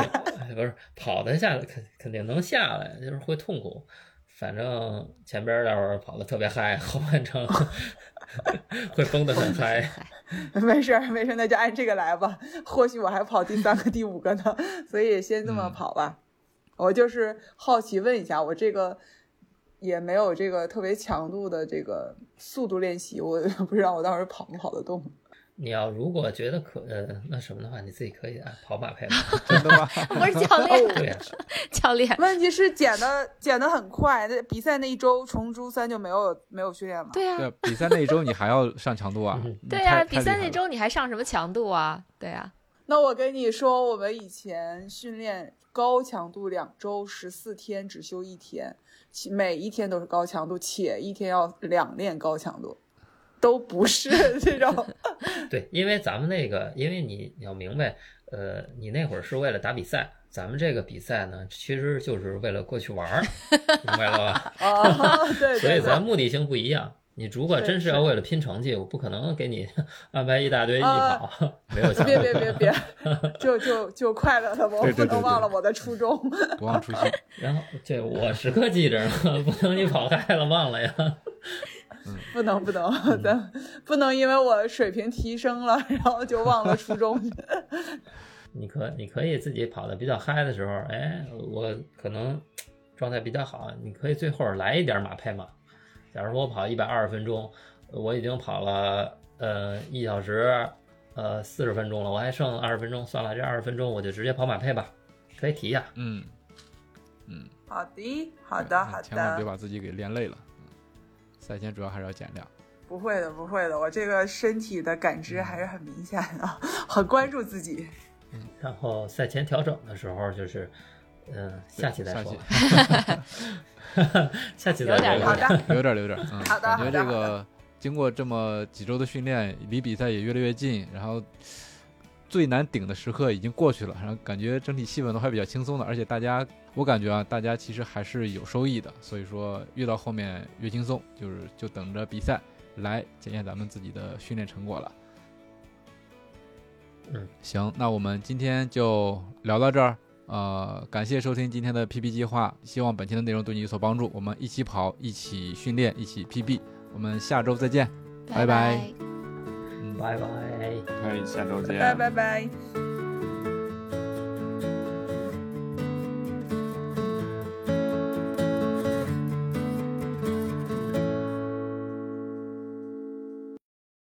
挺，不是跑的下来，肯肯定能下来，就是会痛苦。反正前边那会儿跑的特别嗨，后半程 会崩得很嗨。没事儿没事儿，那就按这个来吧。或许我还跑第三个、第五个呢，所以先这么跑吧。我就是好奇问一下，我这个也没有这个特别强度的这个速度练习，我 不知道我到时候跑不跑得动。你要如果觉得可呃那什么的话，你自己可以啊跑马配 真的吗？我是教练，对呀，教练。问题是减的减的很快，那比赛那一周从周三就没有没有训练了。对呀，比赛那一周你还要上强度啊？对呀，比赛那周你还上什么强度啊？对呀。那我跟你说，我们以前训练高强度两周十四天，只休一天，每一天都是高强度，且一天要两练高强度。都不是 这种，对，因为咱们那个，因为你你要明白，呃，你那会儿是为了打比赛，咱们这个比赛呢，其实就是为了过去玩儿，明白了吧？啊，对，所以咱目的性不一样。你如果真是要为了拼成绩，我不可能给你 安排一大堆艺跑，没有。别别别别，就就就快乐的，我不能忘了我的初衷，不忘初心。然后这我时刻记着，不能你跑开了忘了呀。不能不能，咱不能因为我水平提升了，然后就忘了初衷。你可你可以自己跑的比较嗨的时候，哎，我可能状态比较好，你可以最后来一点马配嘛。假如说我跑一百二十分钟，我已经跑了呃一小时呃四十分钟了，我还剩二十分钟，算了，这二十分钟我就直接跑马配吧，可以提一下。嗯嗯，好的，好的，好的，千万别把自己给练累了。赛前主要还是要减量。不会的，不会的，我这个身体的感知还是很明显的，很关注自己。嗯，然后赛前调整的时候就是，嗯，下期 再说。下期再说。好的，有点，有点，嗯，好的，感觉这个经过这么几周的训练，离比赛也越来越近，然后最难顶的时刻已经过去了，然后感觉整体气氛都还比较轻松的，而且大家，我感觉啊，大家其实还是有收益的，所以说越到后面越轻松，就是就等着比赛。来检验咱们自己的训练成果了。嗯，行，那我们今天就聊到这儿。呃，感谢收听今天的 PB 计划，希望本期的内容对你有所帮助。我们一起跑，一起训练，一起 PB。我们下周再见，拜拜。嗯，拜拜。可以下周见。拜拜拜。